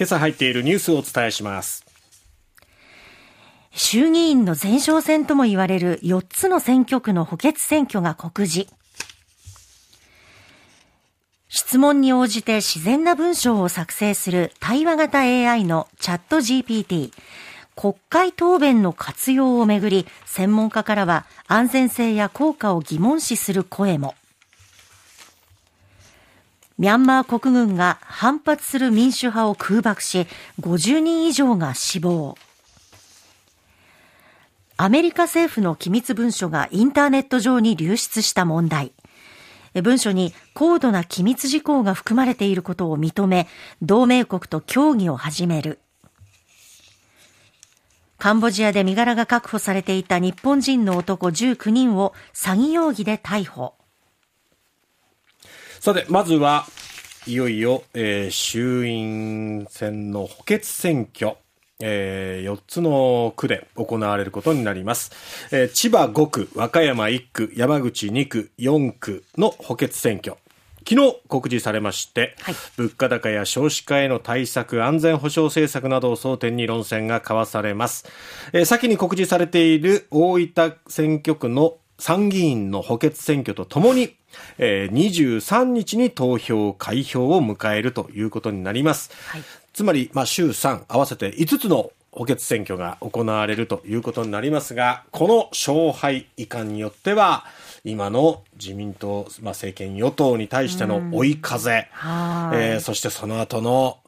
今朝入っているニュースをお伝えします。衆議院の前哨戦とも言われる4つの選挙区の補欠選挙が告示。質問に応じて自然な文章を作成する対話型 AI のチャット GPT 国会答弁の活用をめぐり専門家からは安全性や効果を疑問視する声も。ミャンマー国軍が反発する民主派を空爆し50人以上が死亡。アメリカ政府の機密文書がインターネット上に流出した問題。文書に高度な機密事項が含まれていることを認め同盟国と協議を始める。カンボジアで身柄が確保されていた日本人の男19人を詐欺容疑で逮捕。さて、まずはいよいよ、えー、衆院選の補欠選挙。えー、4つの区で行われることになります、えー、千葉5区、和歌山1区、山口2区、4区の補欠選挙。昨日告示されまして、はい、物価高や少子化への対策、安全保障政策などを争点に論戦が交わされます。えー、先に告示されている大分選挙区の参議院の補欠選挙とともに、えー、23日に投票、開票を迎えるということになります。はい、つまり、まあ、週3合わせて5つの補欠選挙が行われるということになりますが、この勝敗遺憾によっては、今の自民党、まあ、政権与党に対しての追い風、うん、えー、そしてその後の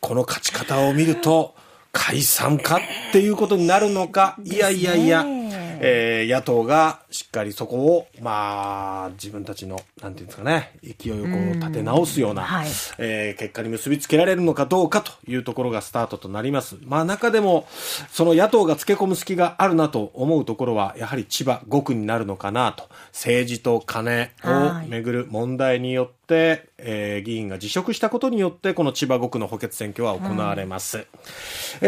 この勝ち方を見ると、解散かっていうことになるのか、いやいやいや、えー、野党がしっかりそこを、まあ、自分たちの、なんていうんですかね、勢いをこう立て直すような、はい、えー、結果に結びつけられるのかどうかというところがスタートとなります。まあ、中でも、その野党がつけ込む隙があるなと思うところは、やはり千葉5区になるのかなと、政治と金をめぐる問題によって、て、えー、議員が辞職したことによって、この千葉5区の補欠選挙は行われます。うん、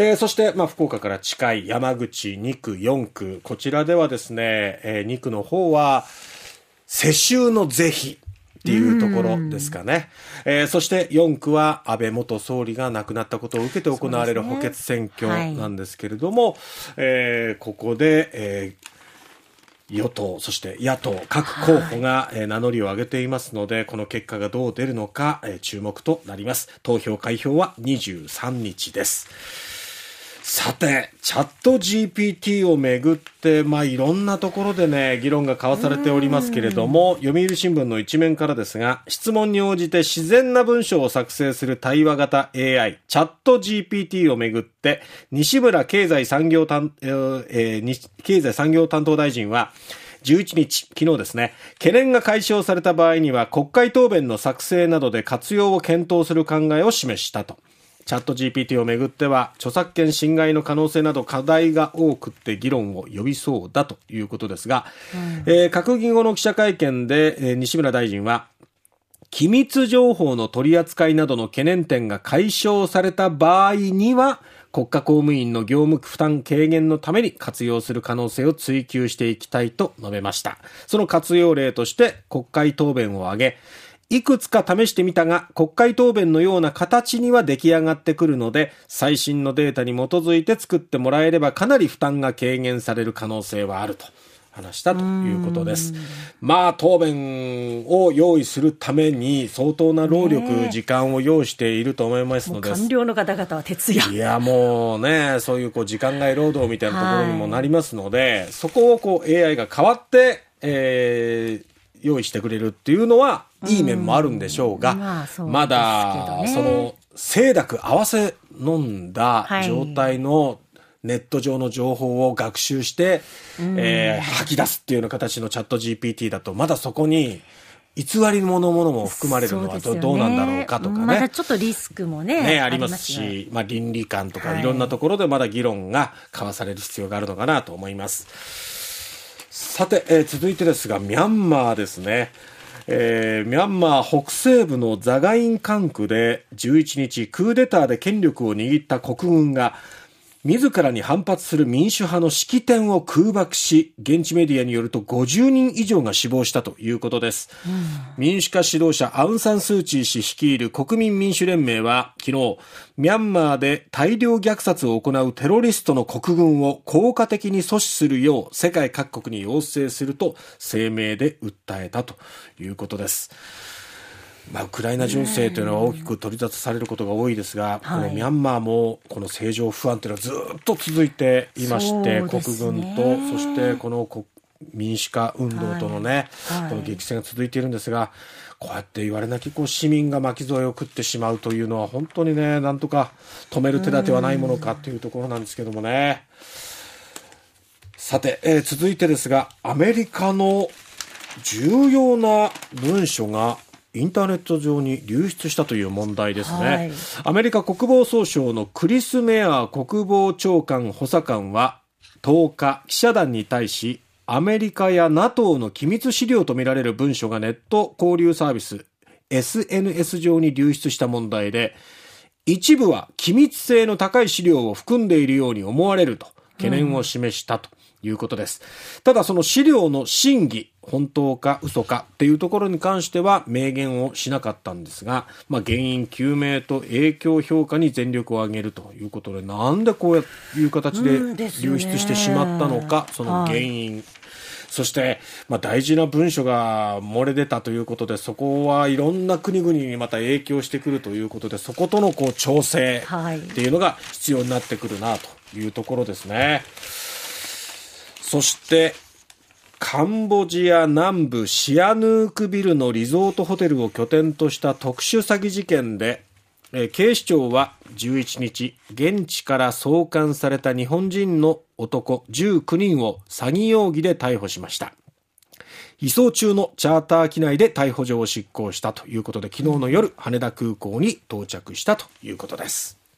えー、そして、まあ、福岡から近い山口2区、4区、こちらではですね、えー、2区の方は、世襲の是非。っていうところですかね。えー、そして4区は安倍元総理が亡くなったことを受けて行われる補欠選挙なんですけれども、ねはい、えー、ここで、えー、与党、そして野党、各候補が名乗りを上げていますので、この結果がどう出るのか注目となります。投票開票は23日です。さて、チャット GPT をめぐって、まあ、いろんなところでね、議論が交わされておりますけれども、読売新聞の一面からですが、質問に応じて自然な文章を作成する対話型 AI、チャット GPT をめぐって、西村経済産業担、えー、経済産業担当大臣は、11日、昨日ですね、懸念が解消された場合には国会答弁の作成などで活用を検討する考えを示したと。チャット GPT をめぐっては著作権侵害の可能性など課題が多くって議論を呼びそうだということですが、うん、えー、閣議後の記者会見で、えー、西村大臣は機密情報の取り扱いなどの懸念点が解消された場合には国家公務員の業務負担軽減のために活用する可能性を追求していきたいと述べました。その活用例として国会答弁を挙げ、いくつか試してみたが、国会答弁のような形には出来上がってくるので、最新のデータに基づいて作ってもらえればかなり負担が軽減される可能性はあると。話したということです。まあ、答弁を用意するために相当な労力、時間を要していると思いますので。官僚の方々は徹夜。いや、もうね、そういうこう時間外労働みたいなところにもなりますので、はい、そこをこう AI が変わって、えー、用意してくれるっていうのは、いい面もあるんでしょうが、まあまだ、その、清濁合わせ飲んだ状態のネット上の情報を学習して、えー、吐き出すっていうような形のチャット GPT だと、まだそこに、偽りのものものも含まれるのはど,、どうなんだろうかとかね。まだちょっとリスクもね。ね、ありますし、まあ倫理観とかいろんなところでまだ議論が交わされる必要があるのかなと思います。さて、えー、続いてですが、ミャンマーですね。えー、ミャンマー北西部のザガイン管区で11日クーデターで権力を握った国軍が自らに反発する民主派の式典を空爆し、現地メディアによると50人以上が死亡したということです。うん、民主化指導者アウン・サン・スー・チー氏率いる国民民主連盟は昨日、ミャンマーで大量虐殺を行うテロリストの国軍を効果的に阻止するよう世界各国に要請すると声明で訴えたということです。まあ、ウクライナ情勢というのは大きく取り沙汰されることが多いですが、このミャンマーもこの政情不安というのはずっと続いていまして、国軍と、そしてこの民主化運動とのね、この激戦が続いているんですが、こうやって言われなきこう市民が巻き添えを食ってしまうというのは本当にね、なんとか止める手立てはないものかというところなんですけどもね。さて、えー、続いてですが、アメリカの重要な文書がインターネット上に流出したという問題ですね、はい、アメリカ国防総省のクリス・メア国防長官補佐官は10日記者団に対しアメリカや NATO の機密資料とみられる文書がネット交流サービス SNS 上に流出した問題で一部は機密性の高い資料を含んでいるように思われると懸念を示したということです。ただその資料の真偽、本当か嘘かっていうところに関しては明言をしなかったんですが、まあ、原因究明と影響評価に全力を挙げるということで、なんでこういう形で流出してしまったのか、その原因。はいそして、まあ、大事な文書が漏れ出たということで、そこはいろんな国々にまた影響してくるということで、そことのこう調整っていうのが必要になってくるなというところですね。はいそして、カンボジア南部シアヌークビルのリゾートホテルを拠点とした特殊詐欺事件で、え警視庁は11日、現地から送還された日本人の男19人を詐欺容疑で逮捕しました。移送中のチャーター機内で逮捕状を執行したということで、昨日の夜、羽田空港に到着したということです。